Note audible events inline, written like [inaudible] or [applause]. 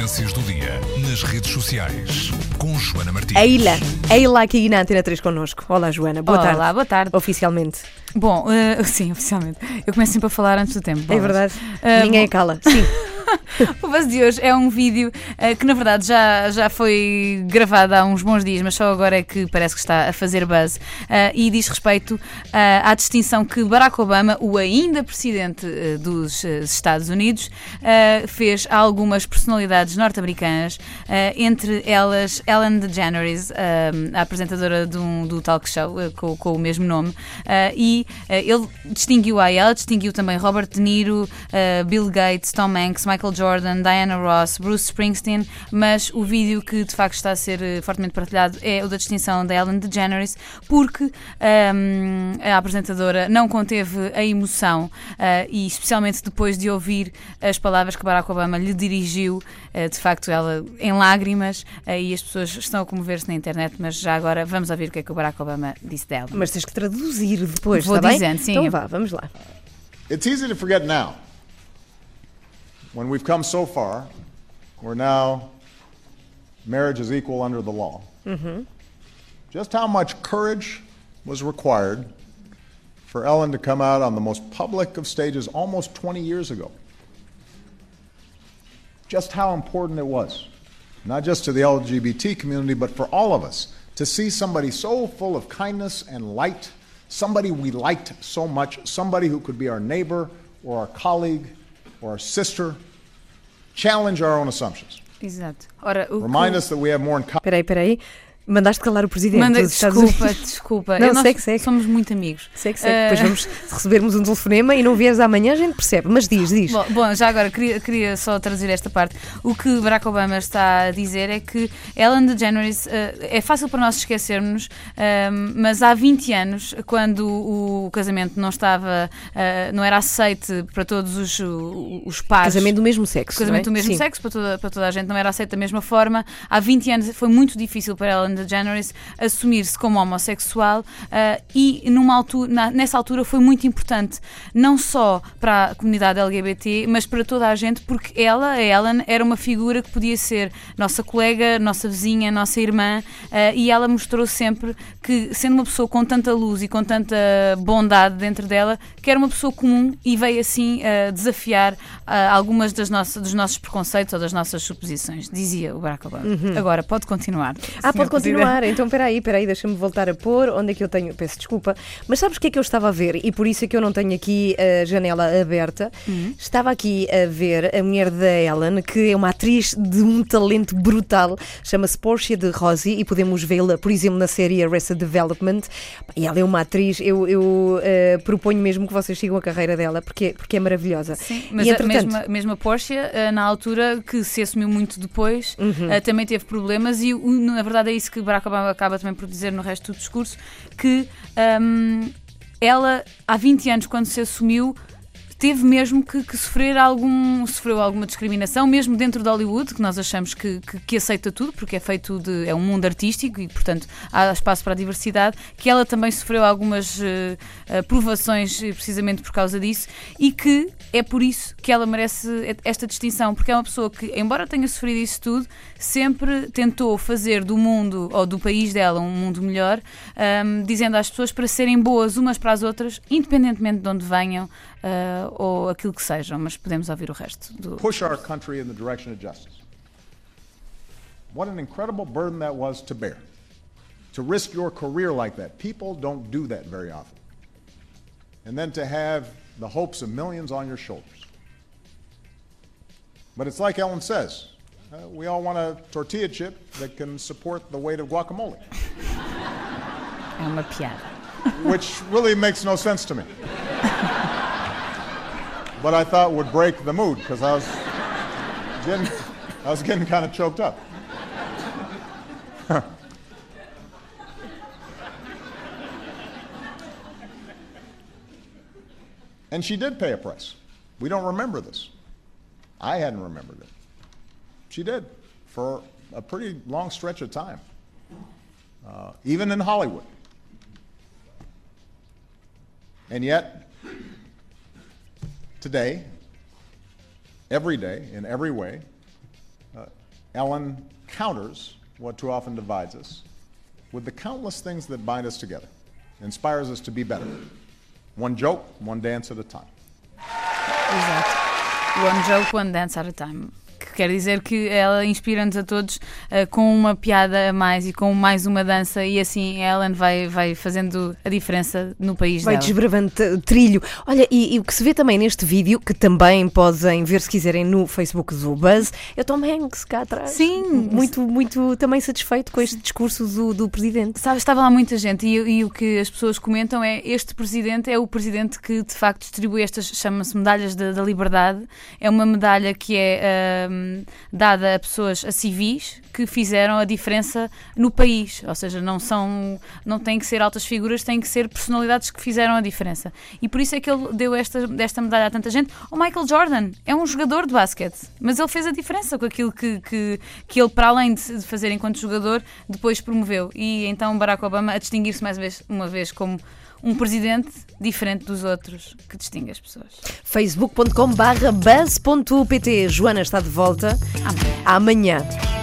Tendências do dia nas redes sociais com Joana Martins. A Ilha, a Ilha aqui na Antena 3 connosco. Olá, Joana. Boa Olá, tarde. boa tarde. Oficialmente. Bom, eh, [laughs] sim, oficialmente. Eu começo sempre a falar antes do tempo. É bolas. verdade. Ah, Ninguém bom. cala. Sim. [laughs] [laughs] O buzz de hoje é um vídeo eh, que, na verdade, já, já foi gravado há uns bons dias, mas só agora é que parece que está a fazer buzz. Ah, e diz respeito ah, à distinção que Barack Obama, o ainda presidente dos Estados Unidos, fez a algumas personalidades norte-americanas, entre elas Ellen DeGeneres, a apresentadora de um- do talk show com, com o mesmo nome, e ele distinguiu a ela, distinguiu também Robert De Niro, Bill Gates, Tom Hanks, Michael Jordan, Diana Ross, Bruce Springsteen, mas o vídeo que de facto está a ser eh, fortemente partilhado é o da distinção da Ellen DeGeneres, porque ahm, a apresentadora não conteve a emoção ah, e especialmente depois de ouvir as palavras que Barack Obama lhe dirigiu, ah, de facto ela em lágrimas ah, e as pessoas estão a comover-se na internet, mas já agora vamos ouvir o que é que o Barack Obama disse dela. Mas tens que traduzir depois, Vou está bem? dizendo, sim. Então vá, vamos lá. It's easy to forget now. When we've come so far, we're now marriage is equal under the law. Mm-hmm. Just how much courage was required for Ellen to come out on the most public of stages almost 20 years ago. Just how important it was, not just to the LGBT community, but for all of us, to see somebody so full of kindness and light, somebody we liked so much, somebody who could be our neighbor or our colleague or our sister, challenge our own assumptions. Exato. Ora, o Remind que... us that we have more in common. Espera aí, espera aí. Mandaste calar o presidente Manda, desculpa, desculpa. Não, Eu- nós segue, segue. somos muito amigos. Segue, segue. Ah, Depois vamos [laughs] recebermos um telefonema e não vieres amanhã, a gente percebe. Mas diz, diz. Bom, bom, já agora queria, queria só traduzir esta parte. O que Barack Obama está a dizer é que Ellen DeGeneres eh, é fácil para nós esquecermos, eh, mas há 20 anos, quando o casamento não estava, eh, não era aceite para todos os, os pares. Casamento do mesmo sexo. casamento não do é? mesmo Sim. sexo para toda, para toda a gente não era aceito da mesma forma. Há 20 anos foi muito difícil para Ellen DeGeneres assumir-se como homossexual ah, e numa altura, na- nessa altura foi muito importante não só para a comunidade LGBT, mas para toda a gente, porque ela, a Ellen, era uma figura que podia ser nossa colega, nossa vizinha, nossa irmã ah, e ela mostrou sempre que, sendo uma pessoa com tanta luz e com tanta bondade dentro dela, que era uma pessoa comum e veio assim ah, desafiar ah, algumas das nossas, dos nossos preconceitos ou das nossas suposições, dizia o Barack Obama. Agora, pode continuar. Uhum. Ah, pode Presidente. Continuar. Então, espera aí, espera aí, deixa-me voltar a pôr. Onde é que eu tenho? Peço desculpa. Mas sabes o que é que eu estava a ver? E por isso é que eu não tenho aqui a janela aberta. Uhum. Estava aqui a ver a mulher da Ellen, que é uma atriz de um talento brutal. Chama-se Portia de Rossi e podemos vê-la, por exemplo, na série Arrested Development. E ela é uma atriz, eu, eu eh, proponho mesmo que vocês sigam a carreira dela, porque, porque é maravilhosa. Sim, mas e a entretanto, mesma, mesma Porsche, eh, na altura que se assumiu muito depois, Uhum. eh, também teve problemas e na verdade é isso que Barack Obama acaba também por dizer no resto do discurso, que ahm, ela há 20 anos quando se assumiu teve mesmo que, que sofrer algum sofreu alguma discriminação mesmo dentro de Hollywood que nós achamos que, que, que aceita tudo porque é feito de é um mundo artístico e portanto há espaço para a diversidade que ela também sofreu algumas eh, eh, provações eh, precisamente por causa disso e que é por isso que ela merece esta distinção porque é uma pessoa que embora tenha sofrido isso tudo sempre tentou fazer do mundo ou do país dela um mundo melhor ahm, dizendo às pessoas para serem boas umas para as outras independentemente de onde venham ah, ou aquilo que sejam, mas podemos ouvir o resto do. push our country in the direction of justice. What an incredible burden that was to bear. To risk your career like that. People don't do that very often. And then to have the hopes of millions on your shoulders. But it's like Ellen says uh, we all want a tortilla chip that can support the weight of guacamole, [laughs] É uma piada. which really makes no sense to me. [laughs] But I thought would break the mood because I was getting, I was getting kind of choked up. [laughs] and she did pay a price. We don't remember this. I hadn't remembered it. She did for a pretty long stretch of time, uh, even in Hollywood. And yet, today, every day, in every way, uh, Ellen counters what too often divides us with the countless things that bind us together, inspires us to be better. One joke, one dance at a time. One joke, one dance at a time. Que quer dizer que ela inspira-nos a todos uh, com uma piada a mais e com mais uma dança, e assim a Ellen vai, vai fazendo a diferença no país Vai dela. desbravando t- trilho. Olha, e, e o que se vê também neste vídeo, que também podem ver se quiserem no Facebook do Buzz, é o Tom Hanks cá atrás. Sim. Muito, muito também satisfeito com este discurso do, do presidente. Sabe, estava lá muita gente e, e o que as pessoas comentam é este presidente é o presidente que de facto distribui estas, chama-se medalhas da, da liberdade. É uma medalha que é ahm, dada a pessoas, a civis, que fizeram a diferença no país. Ou seja, não são, não têm que ser altas figuras, têm que ser personalidades que fizeram a diferença. E por isso é que ele deu esta, desta medalha a tanta gente. O Michael Jordan é um jogador de basquete, mas ele fez a diferença com aquilo que, que, que ele, para além de fazer enquanto jogador, depois promoveu. E então Barack Obama a distinguir-se mais vez, uma vez como um presidente diferente dos outros que distingue as pessoas. facebook.com barra buzz.pt Joana está de volta Amanhã. amanhã.